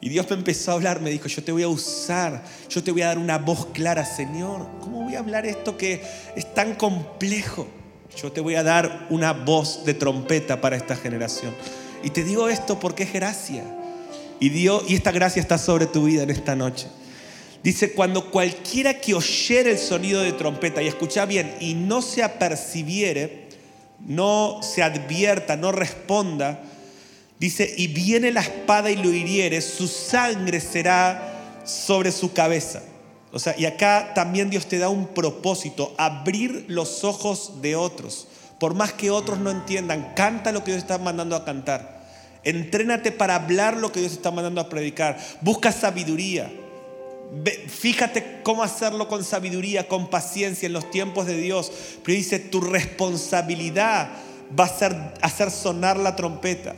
y Dios me empezó a hablar, me dijo, yo te voy a usar, yo te voy a dar una voz clara, Señor. ¿Cómo voy a hablar esto que es tan complejo? Yo te voy a dar una voz de trompeta para esta generación. Y te digo esto porque es gracia. Y, Dios, y esta gracia está sobre tu vida en esta noche. Dice, cuando cualquiera que oyere el sonido de trompeta, y escucha bien, y no se apercibiere, no se advierta, no responda, dice, y viene la espada y lo hiriere, su sangre será sobre su cabeza. O sea, y acá también Dios te da un propósito, abrir los ojos de otros. Por más que otros no entiendan, canta lo que Dios está mandando a cantar. Entrénate para hablar lo que Dios está mandando a predicar. Busca sabiduría. Fíjate cómo hacerlo con sabiduría, con paciencia en los tiempos de Dios. Pero dice, tu responsabilidad va a ser hacer sonar la trompeta.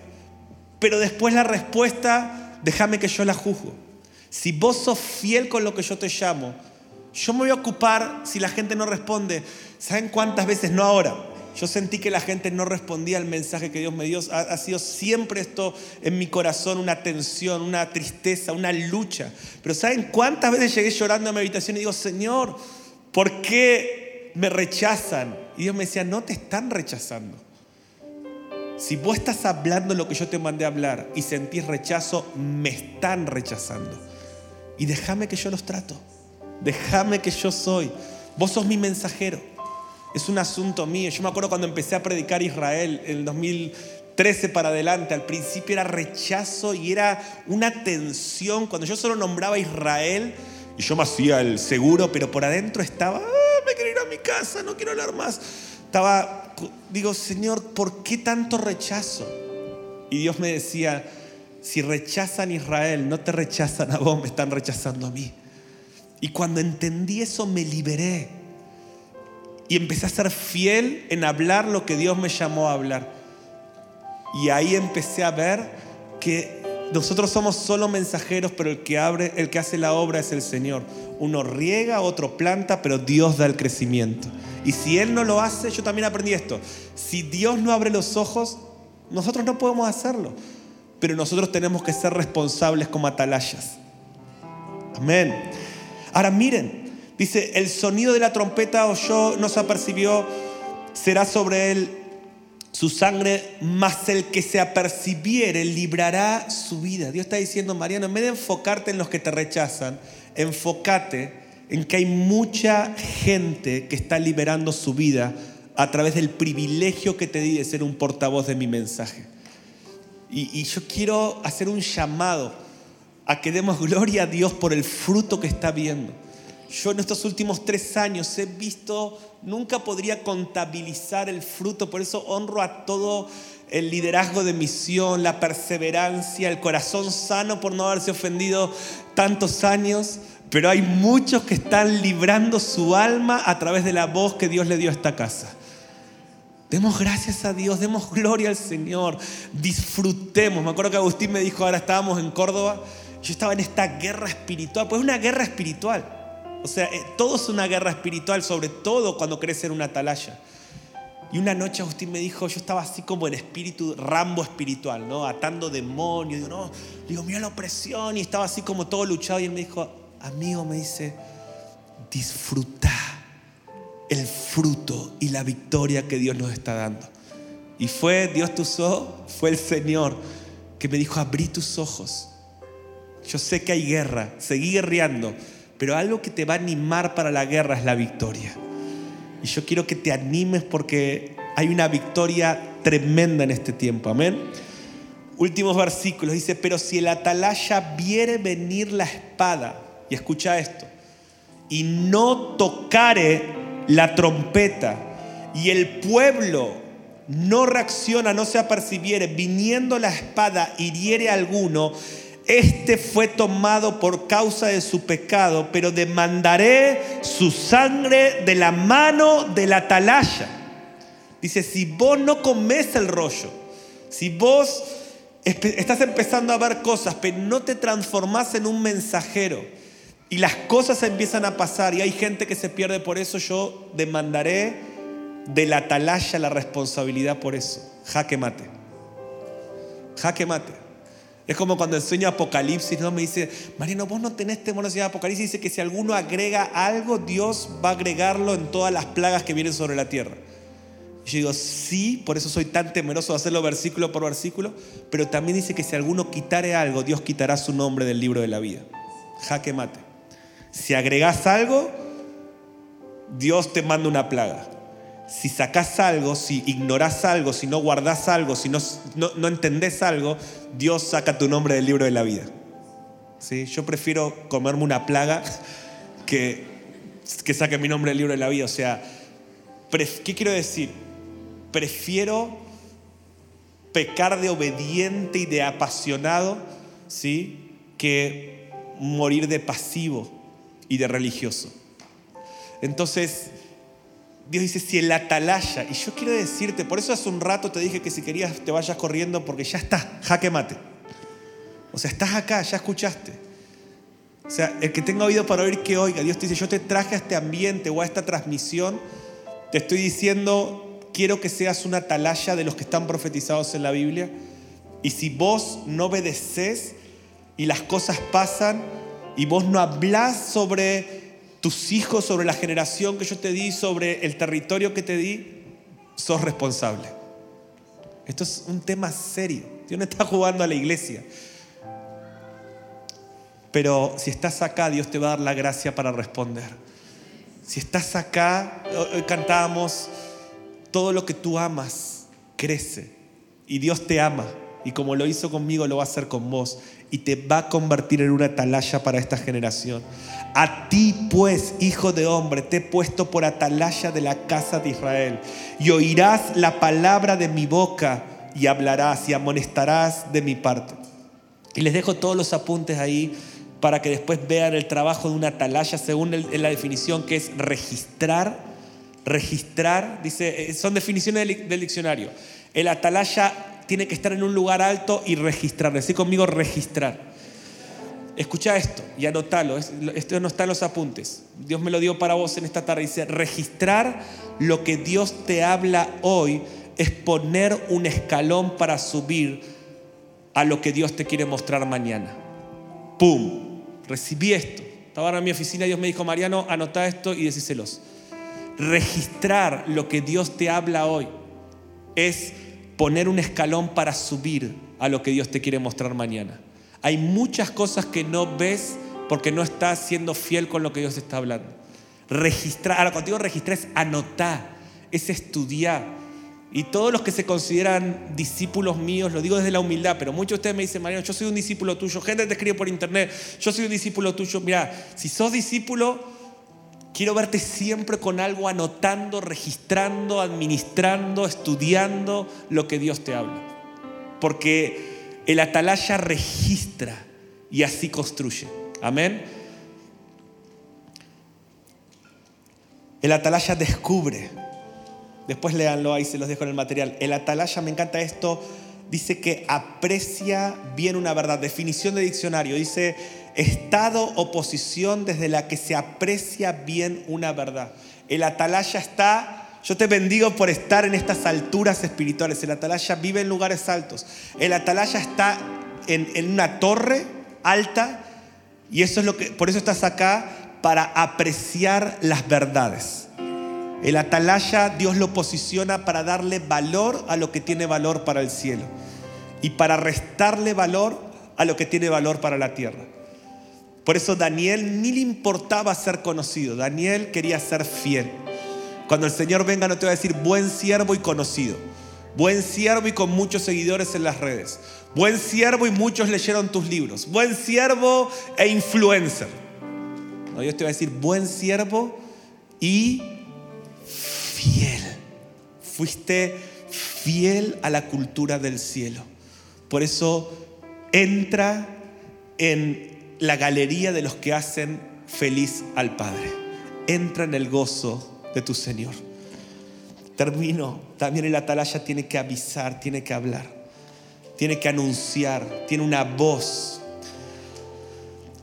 Pero después la respuesta, déjame que yo la juzgo. Si vos sos fiel con lo que yo te llamo, yo me voy a ocupar si la gente no responde. ¿Saben cuántas veces? No ahora, yo sentí que la gente no respondía al mensaje que Dios me dio. Ha, sido siempre esto en mi corazón, una tensión, una tristeza, una lucha. Pero ¿saben cuántas veces llegué llorando a mi habitación y digo, Señor, ¿por qué me rechazan? Y Dios me decía, no te están rechazando. Si vos estás hablando lo que yo te mandé a hablar y sentís rechazo, me están rechazando. Y déjame que yo los trato. Déjame que yo soy. Vos sos mi mensajero es un asunto mío. Yo me acuerdo cuando empecé a predicar Israel en el 2013 para adelante, al principio era rechazo y era una tensión. Cuando yo solo nombraba Israel, y yo me hacía el seguro, pero por adentro estaba, ah, me quiero ir a mi casa, no quiero hablar más. Estaba, digo, Señor, ¿por qué tanto rechazo? Y Dios me decía, si rechazan Israel, no te rechazan a vos, me están rechazando a mí. Y cuando entendí eso me liberé y empecé a ser fiel en hablar lo que Dios me llamó a hablar. Y ahí empecé a ver que nosotros somos solo mensajeros, pero el que abre, el que hace la obra es el Señor. Uno riega, otro planta, pero Dios da el crecimiento. Y si Él no lo hace, yo también aprendí esto. Si Dios no abre los ojos, nosotros no podemos hacerlo. Pero nosotros tenemos que ser responsables como atalayas. Amén. Ahora miren, Dice, el sonido de la trompeta oyó, no se apercibió, será sobre él su sangre, mas el que se apercibiere librará su vida. Dios está diciendo, Mariano, en vez de enfocarte en los que te rechazan, enfócate en que hay mucha gente que está liberando su vida a través del privilegio que te di de ser un portavoz de mi mensaje. Y, y yo quiero hacer un llamado a que demos gloria a Dios por el fruto que está viendo. Yo en estos últimos tres años he visto, nunca podría contabilizar el fruto, por eso honro a todo el liderazgo de misión, la perseverancia, el corazón sano por no haberse ofendido tantos años, pero hay muchos que están librando su alma a través de la voz que Dios le dio a esta casa. Demos gracias a Dios, demos gloria al Señor, disfrutemos. Me acuerdo que Agustín me dijo, ahora estábamos en Córdoba, yo estaba en esta guerra espiritual, pues es una guerra espiritual. O sea, eh, todo es una guerra espiritual, sobre todo cuando crees ser una atalaya. Y una noche Agustín me dijo, yo estaba así como en espíritu, Rambo espiritual, ¿no? Atando demonios. Digo, no, digo, mira la opresión. Y estaba así como todo luchado. Y él me dijo, amigo, me dice, disfruta el fruto y la victoria que Dios nos está dando. Y fue, Dios te usó, fue el Señor que me dijo, abrí tus ojos. Yo sé que hay guerra, seguí guerreando, pero algo que te va a animar para la guerra es la victoria. Y yo quiero que te animes porque hay una victoria tremenda en este tiempo. Amén. Últimos versículos. Dice, pero si el atalaya viere venir la espada, y escucha esto, y no tocare la trompeta y el pueblo no reacciona, no se apercibiere, viniendo la espada hiriere alguno, este fue tomado por causa de su pecado, pero demandaré su sangre de la mano de la atalaya. Dice, si vos no comes el rollo, si vos estás empezando a ver cosas, pero no te transformás en un mensajero y las cosas empiezan a pasar y hay gente que se pierde por eso, yo demandaré de la atalaya la responsabilidad por eso. Jaque mate. Jaque mate. Es como cuando enseño Apocalipsis, ¿no? Me dice, Mariano, vos no tenés temor de Apocalipsis. Dice que si alguno agrega algo, Dios va a agregarlo en todas las plagas que vienen sobre la tierra. Y yo digo, sí, por eso soy tan temeroso de hacerlo versículo por versículo. Pero también dice que si alguno quitare algo, Dios quitará su nombre del libro de la vida. Jaque mate. Si agregas algo, Dios te manda una plaga si sacás algo, si ignorás algo, si no guardás algo, si no, no, entendés algo, Dios saca tu nombre del libro de la vida. ¿Sí? Yo prefiero comerme una plaga que, que saque mi nombre del libro de la vida. O sea, ¿qué quiero decir? Prefiero pecar de obediente y de apasionado, ¿sí? Que morir de pasivo y de religioso. Entonces, Dios dice, si el atalaya, y yo quiero decirte, por eso hace un rato te dije que si querías te vayas corriendo porque ya estás, jaque mate. O sea, estás acá, ya escuchaste. O sea, el que tenga oído para oír que oiga, Dios te dice, yo te traje a este ambiente o a esta transmisión, te estoy diciendo, quiero que seas una atalaya de los que están profetizados en la Biblia. Y si vos no obedeces y las cosas pasan y vos no hablas sobre tus hijos, sobre la generación que yo te di, sobre el territorio que te di, sos responsable. Esto es un tema serio. Dios no está jugando a la iglesia. Pero si estás acá, Dios te va a dar la gracia para responder. Si estás acá, hoy cantamos, todo lo que tú amas crece y Dios te ama y como lo hizo conmigo lo va a hacer con vos y te va a convertir en una atalaya para esta generación. A ti pues, hijo de hombre, te he puesto por atalaya de la casa de Israel y oirás la palabra de mi boca y hablarás y amonestarás de mi parte. Y les dejo todos los apuntes ahí para que después vean el trabajo de una atalaya según la definición que es registrar. Registrar, dice, eh, son definiciones del diccionario. El atalaya tiene que estar en un lugar alto y registrar. Decí conmigo registrar. Escucha esto y anótalo. Esto no está en los apuntes. Dios me lo dio para vos en esta tarde. Dice, registrar lo que Dios te habla hoy es poner un escalón para subir a lo que Dios te quiere mostrar mañana. ¡Pum! Recibí esto. Estaba en mi oficina y Dios me dijo, Mariano, anota esto y decíselos. Registrar lo que Dios te habla hoy es poner un escalón para subir a lo que Dios te quiere mostrar mañana. Hay muchas cosas que no ves porque no estás siendo fiel con lo que Dios está hablando. Registrar, ahora contigo registrar es anotar, es estudiar. Y todos los que se consideran discípulos míos, lo digo desde la humildad, pero muchos de ustedes me dicen, Mariano, yo soy un discípulo tuyo, gente te escribe por internet, yo soy un discípulo tuyo. Mira, si sos discípulo, Quiero verte siempre con algo anotando, registrando, administrando, estudiando lo que Dios te habla. Porque el atalaya registra y así construye. Amén. El atalaya descubre. Después léanlo ahí, se los dejo en el material. El atalaya, me encanta esto, dice que aprecia bien una verdad. Definición de diccionario. Dice estado o posición desde la que se aprecia bien una verdad. El atalaya está, yo te bendigo por estar en estas alturas espirituales. El atalaya vive en lugares altos. El atalaya está en, una torre alta y eso es lo que, por eso estás acá para apreciar las verdades. El atalaya Dios lo posiciona para darle valor a lo que tiene valor para el cielo y para restarle valor a lo que tiene valor para la tierra. Por eso Daniel ni le importaba ser conocido, Daniel quería ser fiel. Cuando el Señor venga no te va a decir buen siervo y conocido, buen siervo y con muchos seguidores en las redes, buen siervo y muchos leyeron tus libros, buen siervo e influencer. No, Dios te va a decir buen siervo y fiel. Fuiste fiel a la cultura del cielo. Por eso entra en la galería de los que hacen feliz al Padre. Entra en el gozo de tu Señor. Termino. También el atalaya tiene que avisar, tiene que hablar, tiene que anunciar, tiene una voz.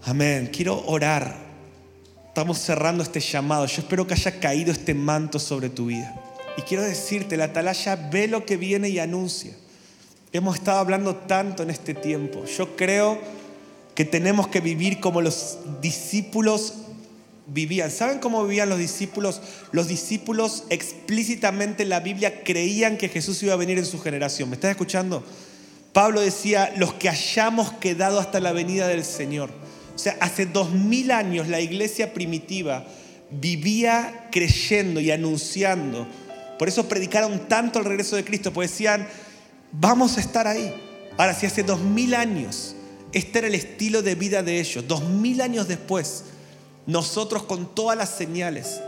Amén. Quiero orar. Estamos cerrando este llamado. Yo espero que haya caído este manto sobre tu vida. Y quiero decirte, la atalaya ve lo que viene y anuncia. Hemos estado hablando tanto en este tiempo. Yo creo que tenemos que vivir como los discípulos vivían. ¿Saben cómo vivían los discípulos? Los discípulos explícitamente en la Biblia creían que Jesús iba a venir en su generación. ¿Me estás escuchando? Pablo decía, los que hayamos quedado hasta la venida del Señor. O sea, hace dos mil años la iglesia primitiva vivía creyendo y anunciando. Por eso predicaron tanto el regreso de Cristo, porque decían, vamos a estar ahí. Ahora, si hace dos mil años este era el estilo de vida de ellos, dos mil años después, nosotros con todas las señales.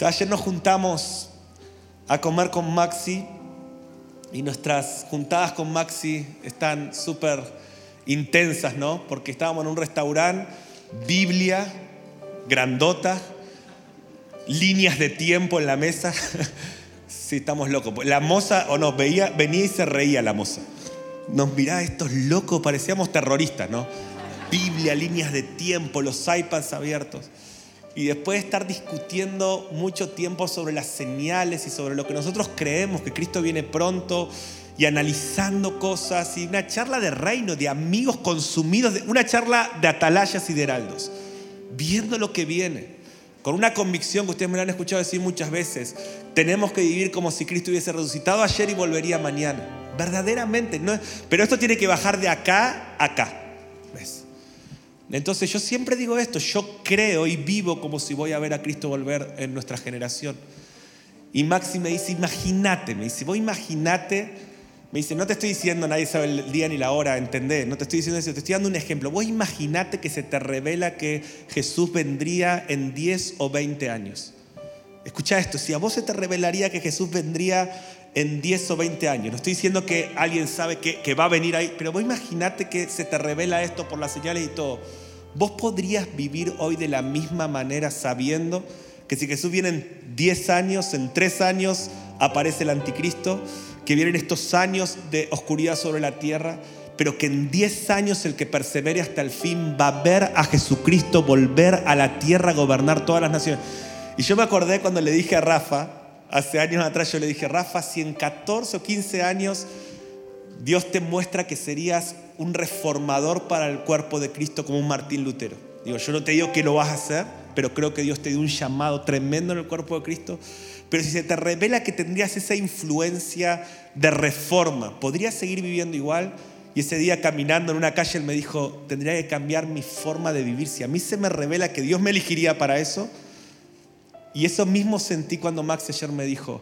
Ayer nos juntamos a comer con Maxi y nuestras juntadas con Maxi están súper intensas, ¿no? Porque estábamos en un restaurante, Biblia, grandota, líneas de tiempo en la mesa. sí, estamos locos. La moza, o no, veía, venía y se reía la moza. Nos miraba estos locos, parecíamos terroristas, ¿no? Biblia, líneas de tiempo, los iPads abiertos. Y después de estar discutiendo mucho tiempo sobre las señales y sobre lo que nosotros creemos, que Cristo viene pronto, y analizando cosas, y una charla de reino, de amigos consumidos, una charla de atalayas y de heraldos, viendo lo que viene, con una convicción que ustedes me han escuchado decir muchas veces, tenemos que vivir como si Cristo hubiese resucitado ayer y volvería mañana, verdaderamente, ¿no? pero esto tiene que bajar de acá a acá. Entonces yo siempre digo esto, yo creo y vivo como si voy a ver a Cristo volver en nuestra generación. Y Maxi me dice, imagínate, me dice, vos imagínate, me dice, no te estoy diciendo, nadie sabe el día ni la hora, ¿entendés? No te estoy diciendo eso, te estoy dando un ejemplo. Vos imagínate que se te revela que Jesús vendría en 10 o 20 años. Escucha esto, si a vos se te revelaría que Jesús vendría en 10 o 20 años. No estoy diciendo que alguien sabe que, va a venir ahí, pero vos imaginate que se te revela esto por las señales y todo. Vos podrías vivir hoy de la misma manera sabiendo que si Jesús viene en 10 años, en 3 años aparece el anticristo, que vienen estos años de oscuridad sobre la tierra, pero que en 10 años el que persevere hasta el fin va a ver a Jesucristo volver a la tierra a gobernar todas las naciones. Y yo me acordé cuando le dije a Rafa, hace años atrás yo le dije, Rafa, si en 14 o 15 años Dios te muestra que serías un reformador para el cuerpo de Cristo como un Martín Lutero. Digo, yo no te digo que lo vas a hacer, pero creo que Dios te dio un llamado tremendo en el cuerpo de Cristo. Pero si se te revela que tendrías esa influencia de reforma, ¿podrías seguir viviendo igual? Y ese día caminando en una calle él me dijo, tendría que cambiar mi forma de vivir. Si a mí se me revela que Dios me elegiría para eso, y eso mismo sentí cuando Max ayer me dijo,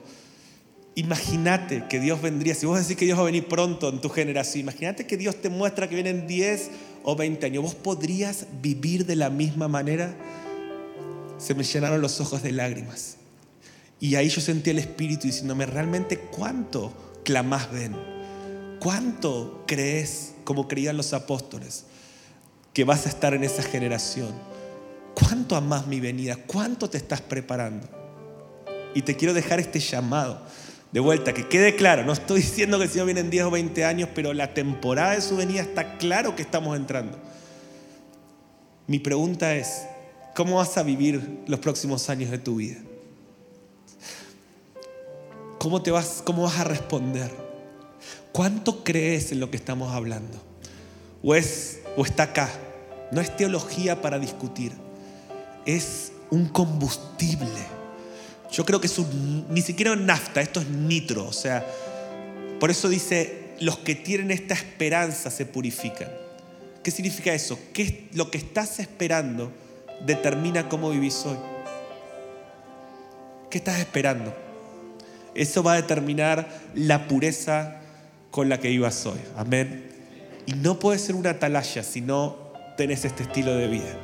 imagínate que Dios vendría, si vos decís que Dios va a venir pronto en tu generación, imagínate que Dios te muestra que vienen 10 o 20 años, ¿vos podrías vivir de la misma manera? Se me llenaron los ojos de lágrimas. Y ahí yo sentí el Espíritu diciéndome, realmente cuánto clamás ven, cuánto crees, como creían los apóstoles, que vas a estar en esa generación ¿Cuánto amas mi venida? ¿Cuánto te estás preparando? Y te quiero dejar este llamado de vuelta, que quede claro. No estoy diciendo que el Señor viene en 10 o 20 años, pero la temporada de su venida está claro que estamos entrando. Mi pregunta es, ¿cómo vas a vivir los próximos años de tu vida? ¿Cómo, te vas, cómo vas a responder? ¿Cuánto crees en lo que estamos hablando? ¿O, es, o está acá? No es teología para discutir es un combustible. Yo creo que es ni siquiera nafta, esto es nitro. O sea, por eso dice, los que tienen esta esperanza se purifican. ¿Qué significa eso? Lo que estás esperando determina cómo vivís hoy. ¿Qué estás esperando? Eso va a determinar la pureza con la que vivas hoy. Amén. Y no puede ser una atalaya si no tenés este estilo de vida.